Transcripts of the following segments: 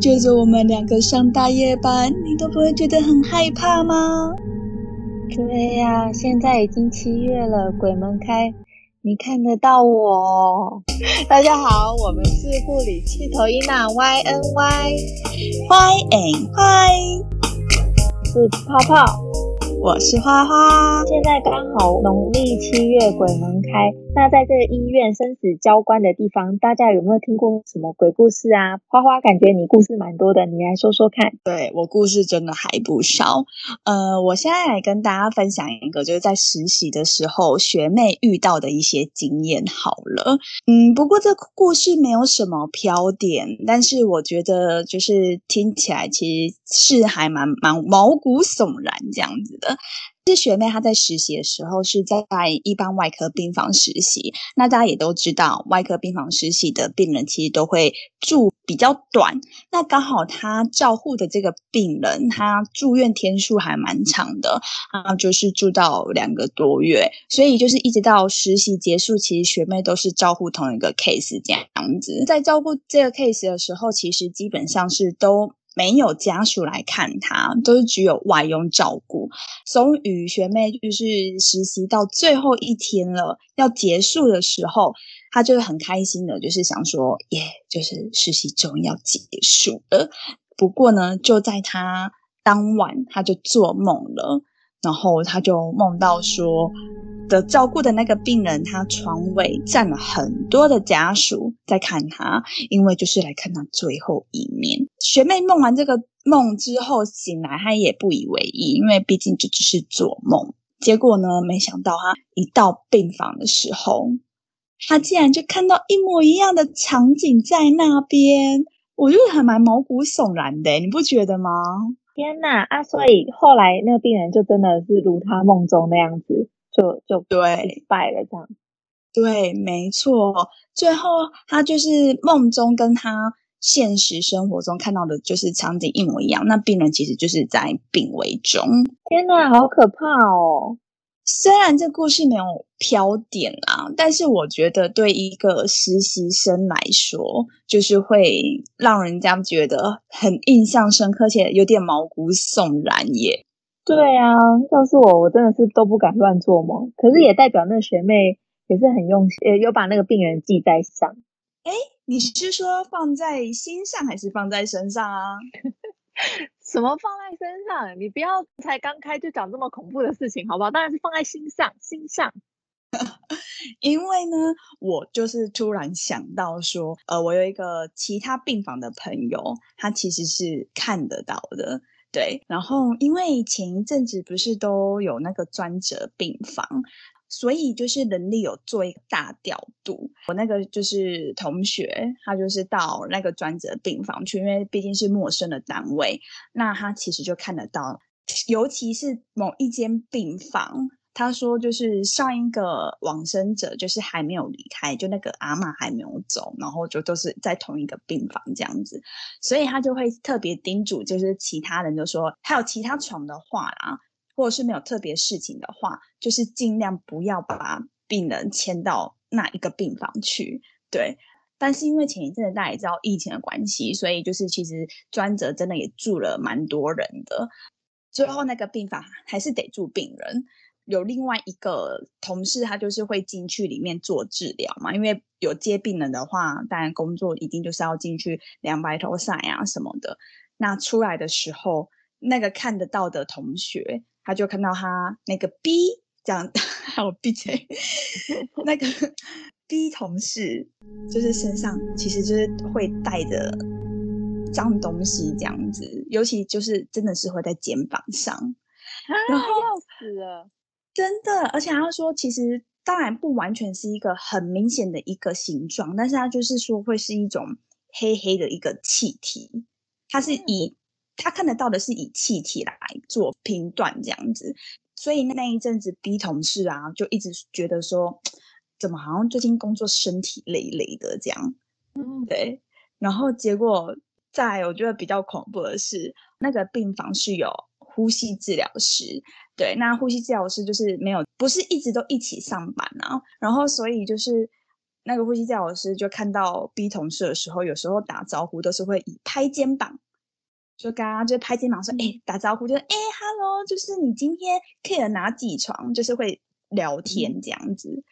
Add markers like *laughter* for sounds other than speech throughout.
觉着我们两个上大夜班，你都不会觉得很害怕吗？对呀，现在已经七月了，鬼门开，你看得到我。*laughs* 大家好，我们是护理气头伊娜 Y N Y Y N Y，是泡泡。我是花花，现在刚好农历七月鬼门开。那在这个医院生死交关的地方，大家有没有听过什么鬼故事啊？花花感觉你故事蛮多的，你来说说看。对我故事真的还不少。呃，我现在来跟大家分享一个，就是在实习的时候学妹遇到的一些经验。好了，嗯，不过这故事没有什么飘点，但是我觉得就是听起来其实是还蛮蛮毛骨悚然这样子的。是学妹，她在实习的时候是在一般外科病房实习。那大家也都知道，外科病房实习的病人其实都会住比较短。那刚好她照护的这个病人，他住院天数还蛮长的啊，就是住到两个多月。所以就是一直到实习结束，其实学妹都是照顾同一个 case 这样子。在照顾这个 case 的时候，其实基本上是都。没有家属来看他，都是只有外佣照顾。终于学妹就是实习到最后一天了，要结束的时候，她就很开心的，就是想说，耶，就是实习终于要结束了。不过呢，就在她当晚，她就做梦了，然后她就梦到说。的照顾的那个病人，他床尾站了很多的家属在看他，因为就是来看他最后一面。学妹梦完这个梦之后醒来，她也不以为意，因为毕竟这只是做梦。结果呢，没想到她一到病房的时候，她竟然就看到一模一样的场景在那边，我觉得还蛮毛骨悚然的，你不觉得吗？天哪啊！所以后来那个病人就真的是如他梦中那样子。就就对败了，这样对，没错。最后他就是梦中跟他现实生活中看到的，就是场景一模一样。那病人其实就是在病危中。天哪，好可怕哦！虽然这故事没有飘点啊，但是我觉得对一个实习生来说，就是会让人家觉得很印象深刻，且有点毛骨悚然耶。对啊，要是我，我真的是都不敢乱做梦。可是也代表那学妹也是很用心，呃，有把那个病人记在上。哎，你是说放在心上还是放在身上啊？*laughs* 什么放在身上？你不要才刚开就讲这么恐怖的事情，好不好？当然是放在心上，心上。*laughs* 因为呢，我就是突然想到说，呃，我有一个其他病房的朋友，他其实是看得到的。对，然后因为前一阵子不是都有那个专责病房，所以就是人力有做一个大调度。我那个就是同学，他就是到那个专责病房去，因为毕竟是陌生的单位，那他其实就看得到，尤其是某一间病房。他说，就是上一个往生者，就是还没有离开，就那个阿妈还没有走，然后就都是在同一个病房这样子，所以他就会特别叮嘱，就是其他人就说，还有其他床的话啦，或者是没有特别事情的话，就是尽量不要把病人迁到那一个病房去。对，但是因为前一阵子大家也知道疫情的关系，所以就是其实专责真的也住了蛮多人的，最后那个病房还是得住病人。有另外一个同事，他就是会进去里面做治疗嘛，因为有接病人的话，当然工作一定就是要进去量白头塞啊什么的。那出来的时候，那个看得到的同学，他就看到他那个 B 这样，*laughs* 还有 B 嘴，那个 *laughs* B 同事就是身上其实就是会带着脏东西这样子，尤其就是真的是会在肩膀上，然后要死了。真的，而且他说，其实当然不完全是一个很明显的一个形状，但是它就是说会是一种黑黑的一个气体，它是以他看得到的是以气体来做评断这样子，所以那一阵子 B 同事啊就一直觉得说，怎么好像最近工作身体累累的这样，嗯，对，然后结果在我觉得比较恐怖的是，那个病房是有呼吸治疗师。对，那呼吸治疗师就是没有，不是一直都一起上班啊。然后，所以就是那个呼吸治疗师就看到 B 同事的时候，有时候打招呼都是会以拍肩膀，就刚刚就拍肩膀说，哎，打招呼就是，哎，hello，就是你今天 care 哪几床，就是会聊天这样子。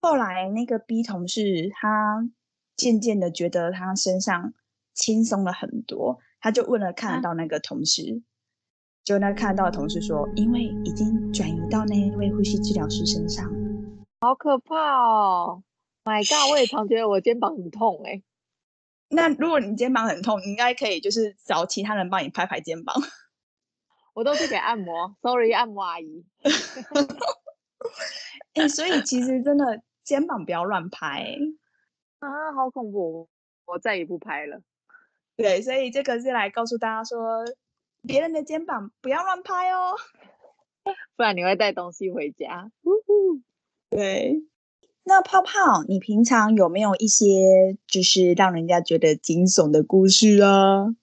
后来那个 B 同事他渐渐的觉得他身上轻松了很多，他就问了看得到那个同事，就那看到的同事说，因为已经转移到那一位呼吸治疗师身上，好可怕哦。My God！我也常觉得我肩膀很痛哎。那如果你肩膀很痛，你应该可以就是找其他人帮你拍拍肩膀。*laughs* 我都是给按摩，Sorry，按摩阿姨。*laughs* 哎，所以其实真的肩膀不要乱拍啊，好恐怖！我再也不拍了。对，所以这个是来告诉大家说，别人的肩膀不要乱拍哦，*laughs* 不然你会带东西回家。对。那泡泡，你平常有没有一些就是让人家觉得惊悚的故事啊？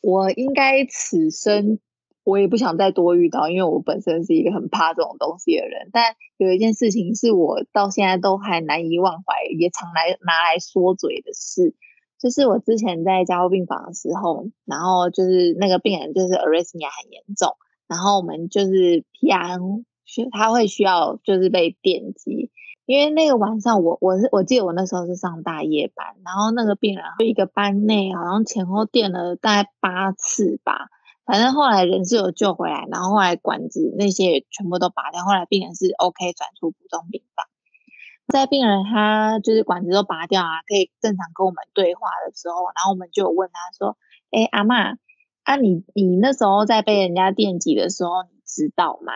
我应该此生我也不想再多遇到，因为我本身是一个很怕这种东西的人。但有一件事情是我到现在都还难以忘怀，也常来拿来说嘴的事，就是我之前在加护病房的时候，然后就是那个病人就是 arrhythmia 很严重，然后我们就是 PR 需他会需要就是被电击。因为那个晚上，我我是我记得我那时候是上大夜班，然后那个病人一个班内好像前后电了大概八次吧，反正后来人是有救回来，然后后来管子那些也全部都拔掉，后来病人是 OK 转出普通病房。在病人他就是管子都拔掉啊，可以正常跟我们对话的时候，然后我们就问他说：“哎，阿妈，啊你你那时候在被人家电击的时候，你知道吗？”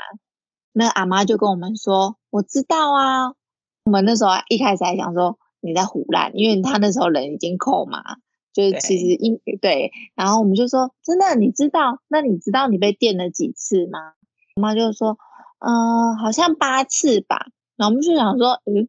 那阿妈就跟我们说：“我知道啊。”我们那时候一开始还想说你在胡乱，因为他那时候人已经扣嘛，就是其实因对，然后我们就说真的，你知道？那你知道你被电了几次吗？妈妈就说，嗯，好像八次吧。然后我们就想说，嗯，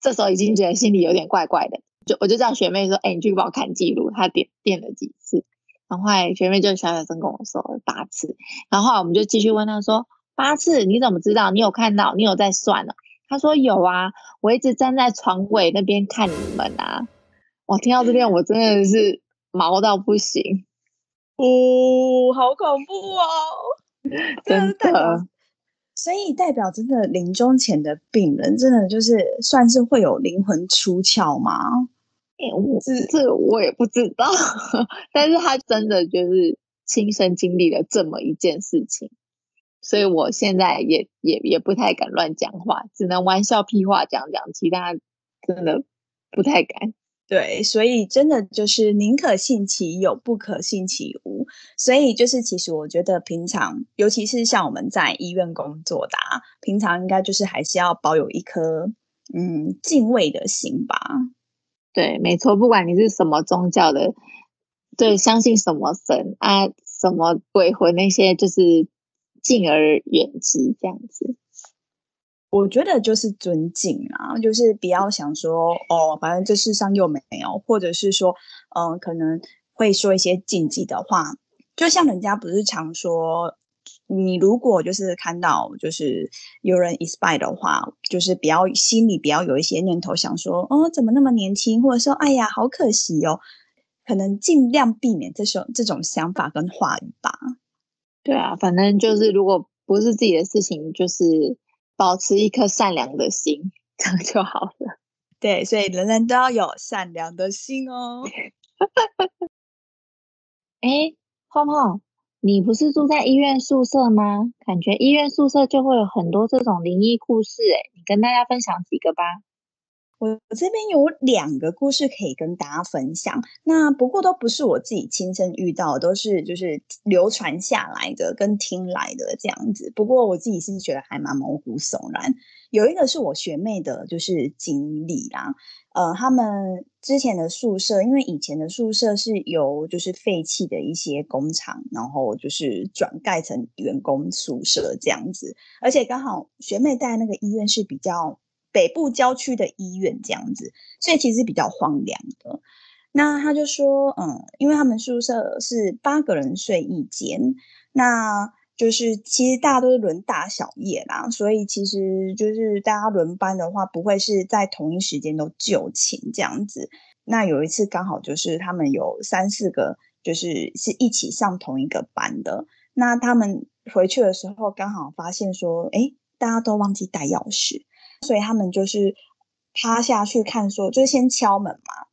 这时候已经觉得心里有点怪怪的，就我就叫学妹说，哎，你去帮我看记录，她点点了几次？然后后来学妹就小小声跟我说八次。然后后来我们就继续问她说，八次你怎么知道？你有看到？你有在算呢？她说有啊，我一直站在床尾那边看你们啊。我听到这边，我真的是毛到不行。哦，好恐怖哦！真的，所以代表真的临终前的病人，真的就是算是会有灵魂出窍吗？我这这我也不知道，但是他真的就是亲身经历了这么一件事情。所以我现在也也也不太敢乱讲话，只能玩笑屁话讲讲，其他真的不太敢。对，所以真的就是宁可信其有，不可信其无。所以就是其实我觉得平常，尤其是像我们在医院工作的，平常应该就是还是要保有一颗嗯敬畏的心吧。对，没错，不管你是什么宗教的，对，相信什么神啊，什么鬼魂那些，就是。敬而远之，这样子，我觉得就是尊敬啊，就是不要想说哦，反正这世上又没有，或者是说，嗯，可能会说一些禁忌的话。就像人家不是常说，你如果就是看到就是有人 e x p i r e 的话，就是不要心里不要有一些念头想说，哦，怎么那么年轻，或者说，哎呀，好可惜哦，可能尽量避免这种这种想法跟话语吧。对啊，反正就是如果不是自己的事情，就是保持一颗善良的心，*laughs* 这样就好了。对，所以人人都要有善良的心哦。*laughs* 哎，泡泡，你不是住在医院宿舍吗？感觉医院宿舍就会有很多这种灵异故事，哎，你跟大家分享几个吧。我这边有两个故事可以跟大家分享，那不过都不是我自己亲身遇到，都是就是流传下来的跟听来的这样子。不过我自己是觉得还蛮毛骨悚然。有一个是我学妹的，就是经历啦。呃，他们之前的宿舍，因为以前的宿舍是由就是废弃的一些工厂，然后就是转盖成员工宿舍这样子，而且刚好学妹在那个医院是比较。北部郊区的医院这样子，所以其实比较荒凉的。那他就说，嗯，因为他们宿舍是八个人睡一间，那就是其实大家都是轮大小夜啦，所以其实就是大家轮班的话，不会是在同一时间都就寝这样子。那有一次刚好就是他们有三四个，就是是一起上同一个班的。那他们回去的时候刚好发现说，哎，大家都忘记带钥匙，所以他们就是趴下去看，说就是先敲门嘛。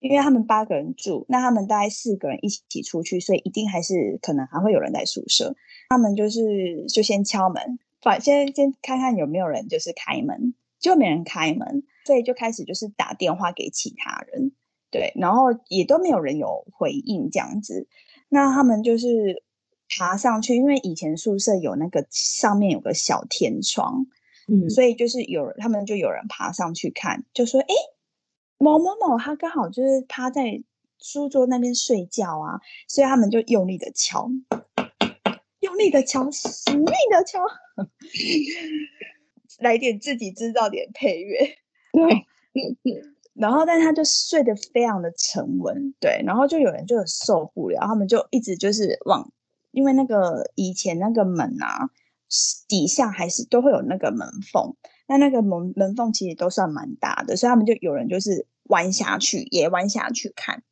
因为他们八个人住，那他们大概四个人一起出去，所以一定还是可能还会有人在宿舍。他们就是就先敲门，反先先看看有没有人就是开门，就没人开门，所以就开始就是打电话给其他人，对，然后也都没有人有回应这样子。那他们就是爬上去，因为以前宿舍有那个上面有个小天窗，嗯，所以就是有他们就有人爬上去看，就说：“哎。”某某某，他刚好就是趴在书桌那边睡觉啊，所以他们就用力的敲，用力的敲，使力的敲，*laughs* 来点自己制造点配乐，对，*laughs* 然后但他就睡得非常的沉稳，对，然后就有人就受不了，他们就一直就是往，因为那个以前那个门啊，底下还是都会有那个门缝。那那个门门缝其实都算蛮大的，所以他们就有人就是弯下去，也弯下去看，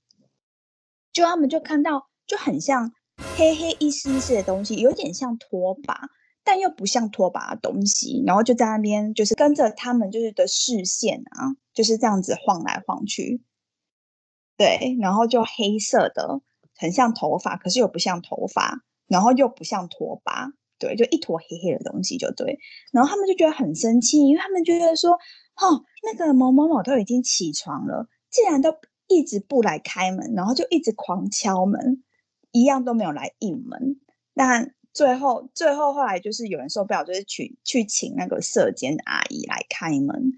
就他们就看到就很像黑黑一丝一丝的东西，有点像拖把，但又不像拖把的东西，然后就在那边就是跟着他们就是的视线啊，就是这样子晃来晃去，对，然后就黑色的，很像头发，可是又不像头发，然后又不像拖把。对，就一坨黑黑的东西，就对。然后他们就觉得很生气，因为他们觉得说，哦，那个某某某都已经起床了，既然都一直不来开门，然后就一直狂敲门，一样都没有来应门。那最后，最后后来就是有人受不了，就是去去请那个舍监阿姨来开门，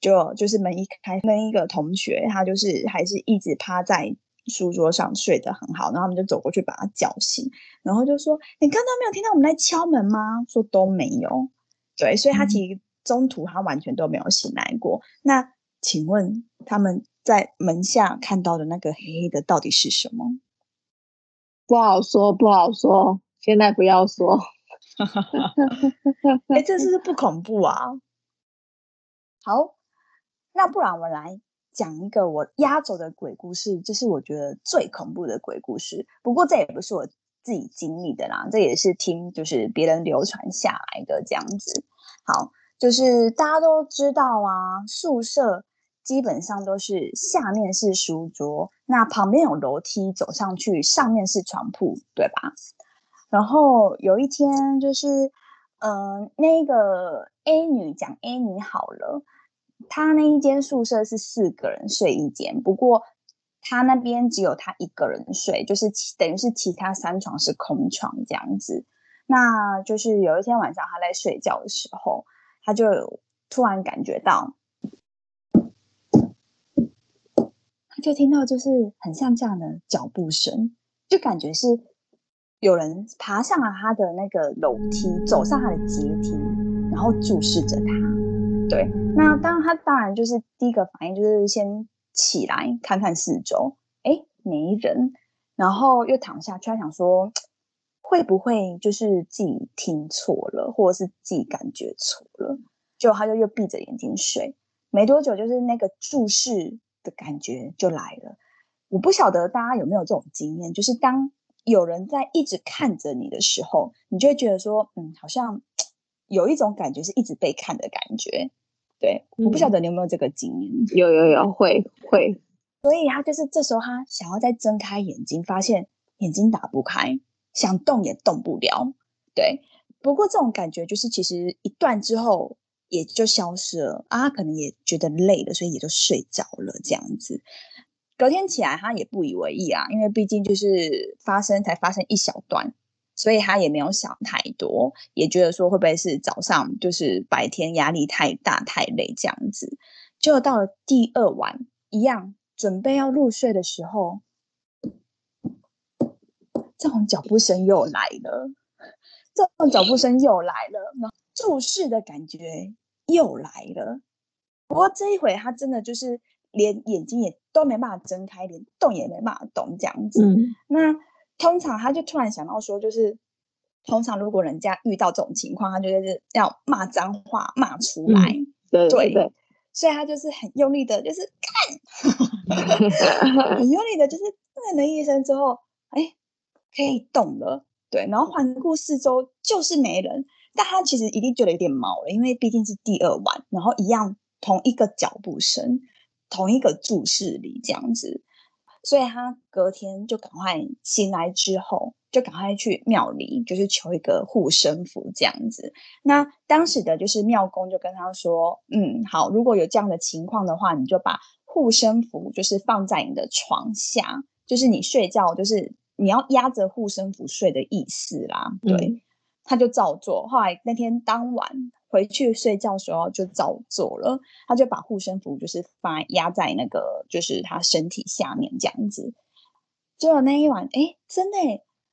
就就是门一开，那一个同学他就是还是一直趴在。书桌上睡得很好，然后他们就走过去把他叫醒，然后就说：“你刚刚没有听到我们在敲门吗？”说都没有。对，所以他其实中途他完全都没有醒来过。那请问他们在门下看到的那个黑黑的到底是什么？不好说，不好说，现在不要说。*laughs* 哎，这是不是不恐怖啊？好，那不然我们来。讲一个我压轴的鬼故事，这是我觉得最恐怖的鬼故事。不过这也不是我自己经历的啦，这也是听就是别人流传下来的这样子。好，就是大家都知道啊，宿舍基本上都是下面是书桌，那旁边有楼梯走上去，上面是床铺，对吧？然后有一天就是，嗯，那个 A 女讲 A 女好了。他那一间宿舍是四个人睡一间，不过他那边只有他一个人睡，就是等于是其他三床是空床这样子。那就是有一天晚上他在睡觉的时候，他就突然感觉到，他就听到就是很像这样的脚步声，就感觉是有人爬上了他的那个楼梯，走上他的阶梯，然后注视着他。对，那当然，他当然就是第一个反应就是先起来看看四周，哎，没人，然后又躺下去，他想说会不会就是自己听错了，或者是自己感觉错了，就他就又闭着眼睛睡，没多久，就是那个注视的感觉就来了。我不晓得大家有没有这种经验，就是当有人在一直看着你的时候，你就会觉得说，嗯，好像。*tsk* 有一种感觉是一直被看的感觉，对，我不晓得你有没有这个经验。有有有，会会。所以他就是这时候他想要再睁开眼睛，发现眼睛打不开，想动也动不了。对，不过这种感觉就是其实一段之后也就消失了啊，可能也觉得累了，所以也就睡着了这样子。隔天起来他也不以为意啊，因为毕竟就是发生才发生一小段。所以他也没有想太多，也觉得说会不会是早上就是白天压力太大太累这样子，就到了第二晚一样准备要入睡的时候，这种脚步声又来了，这种脚步声又来了，那注视的感觉又来了。不过这一回他真的就是连眼睛也都没办法睁开，连动也没办法动这样子。那。通常他就突然想到说，就是通常如果人家遇到这种情况，他就是要骂脏话骂出来，对对对，所以他就是很用力的，就是看，*laughs* 很用力的，就是嗯了一声之后，哎，可以动了，对，然后环顾四周就是没人，但他其实一定觉得有点毛了，因为毕竟是第二晚，然后一样同一个脚步声，同一个注视里这样子。所以他隔天就赶快醒来之后，就赶快去庙里，就是求一个护身符这样子。那当时的就是庙公就跟他说：“嗯，好，如果有这样的情况的话，你就把护身符就是放在你的床下，就是你睡觉就是你要压着护身符睡的意思啦。”对，他就照做。后来那天当晚。回去睡觉时候就照做了，他就把护身符就是放压在那个就是他身体下面这样子。结果那一晚，哎，真的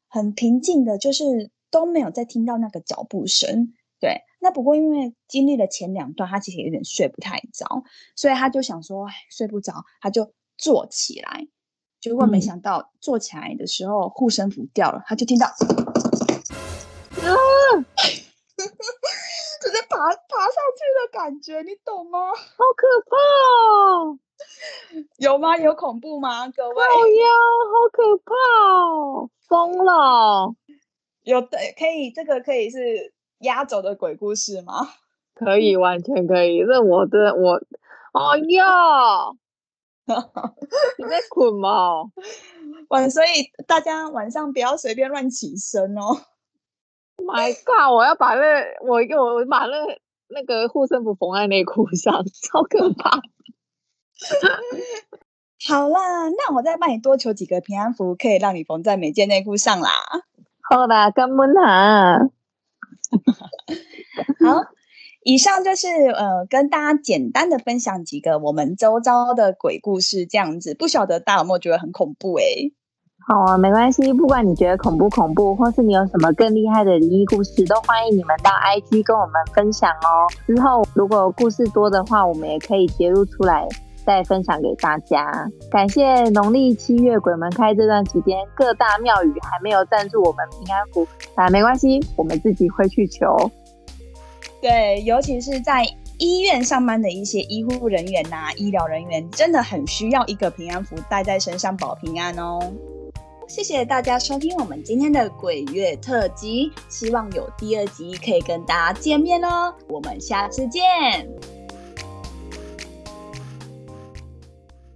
很平静的，就是都没有再听到那个脚步声。对，那不过因为经历了前两段，他其实有点睡不太着，所以他就想说睡不着，他就坐起来。结果没想到坐起来的时候护身符掉了，他就听到。爬爬上去的感觉，你懂吗？好可怕哦！*laughs* 有吗？有恐怖吗？各位？好呀，好可怕哦！疯了！有的可以，这个可以是压轴的鬼故事吗？可以，完全可以。那我的我，哎呀！你在 *laughs* 捆吗？晚，所以大家晚上不要随便乱起身哦。My God！我要把那我我我把那那个护身符缝在内裤上，*laughs* 超可怕。*laughs* 好啦，那我再帮你多求几个平安符，可以让你缝在每件内裤上啦。好啦，干们哈。好，以上就是呃，跟大家简单的分享几个我们周遭的鬼故事，这样子。不晓得大家有没有觉得很恐怖？哎。好啊，没关系。不管你觉得恐不恐怖，或是你有什么更厉害的灵异故事，都欢迎你们到 IG 跟我们分享哦。之后如果故事多的话，我们也可以截录出来再分享给大家。感谢农历七月鬼门开这段期间，各大庙宇还没有赞助我们平安符，啊，没关系，我们自己会去求。对，尤其是在医院上班的一些医护人员呐、医疗人员，真的很需要一个平安符带在身上保平安哦。谢谢大家收听我们今天的鬼月特辑，希望有第二集可以跟大家见面哦。我们下次见。